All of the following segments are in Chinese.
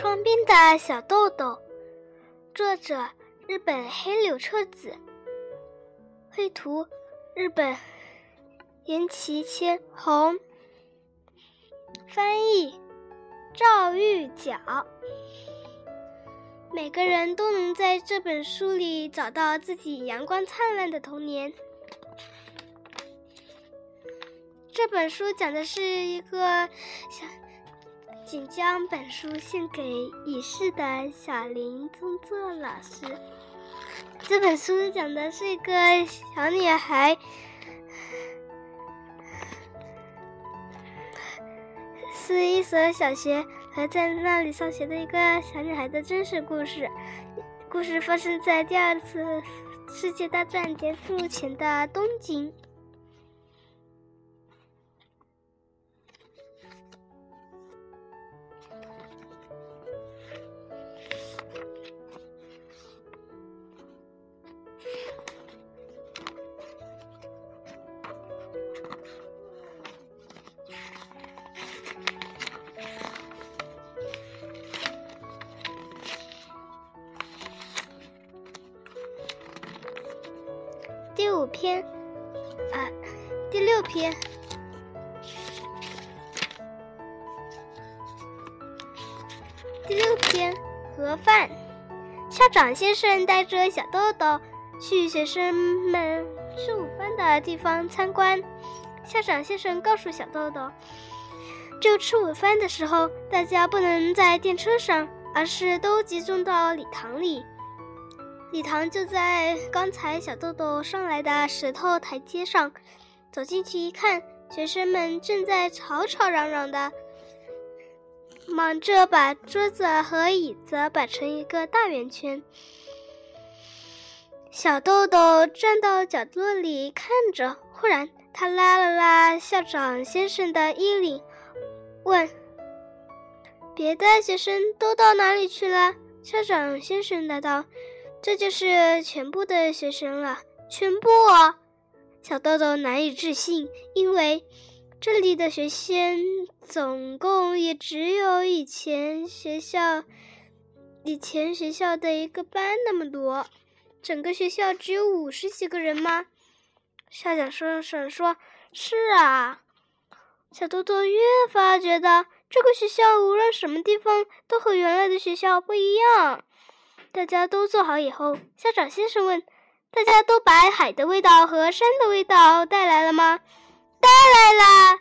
窗边的小豆豆，作者日本黑柳彻子，绘图日本岩崎千红，翻译赵玉角。每个人都能在这本书里找到自己阳光灿烂的童年。这本书讲的是一个小。请将本书献给已逝的小林宗作老师。这本书讲的是一个小女孩，是一所小学和在那里上学的一个小女孩的真实故事。故事发生在第二次世界大战结束前的东京。五篇，啊，第六篇，第六篇盒饭。校长先生带着小豆豆去学生们吃午饭的地方参观。校长先生告诉小豆豆，就吃午饭的时候，大家不能在电车上，而是都集中到礼堂里。礼堂就在刚才小豆豆上来的石头台阶上。走进去一看，学生们正在吵吵嚷嚷的，忙着把桌子和椅子摆成一个大圆圈。小豆豆站到角落里看着，忽然他拉了拉校长先生的衣领，问：“别的学生都到哪里去了？”校长先生答道。这就是全部的学生了，全部啊！小豆豆难以置信，因为这里的学生总共也只有以前学校以前学校的一个班那么多。整个学校只有五十几个人吗？校长先生说：“是啊。”小豆豆越发觉得这个学校无论什么地方都和原来的学校不一样。大家都坐好以后，校长先生问：“大家都把海的味道和山的味道带来了吗？”“带来了。”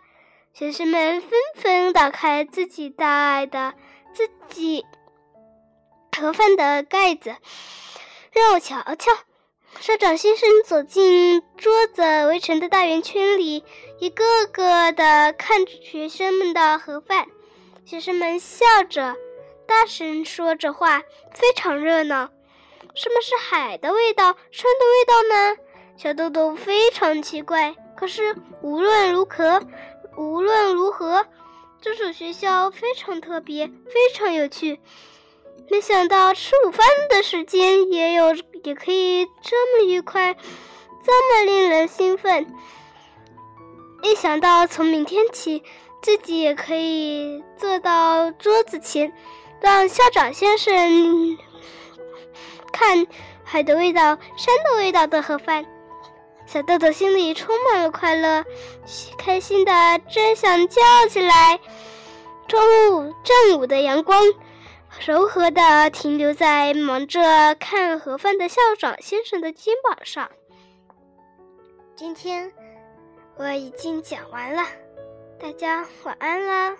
学生们纷纷打开自己带的自己盒饭的盖子，让我瞧瞧。校长先生走进桌子围成的大圆圈里，一个个的看着学生们的盒饭。学生们笑着。大声说着话，非常热闹。什么是海的味道，山的味道呢？小豆豆非常奇怪。可是无论如何，无论如何，这所学校非常特别，非常有趣。没想到吃午饭的时间也有，也可以这么愉快，这么令人兴奋。一想到从明天起，自己也可以坐到桌子前。让校长先生看海的味道、山的味道的盒饭，小豆豆心里充满了快乐，开心的真想叫起来。中午正午的阳光柔和的停留在忙着看盒饭的校长先生的肩膀上。今天我已经讲完了，大家晚安啦。